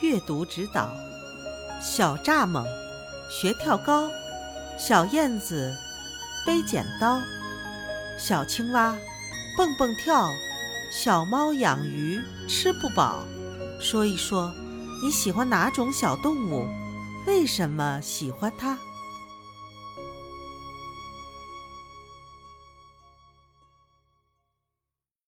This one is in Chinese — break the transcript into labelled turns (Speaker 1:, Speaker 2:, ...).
Speaker 1: 阅读指导，小蚱蜢学跳高，小燕子背剪刀，小青蛙蹦蹦跳，小猫养鱼吃不饱，说一说你喜欢哪种小动物，为什么喜欢它？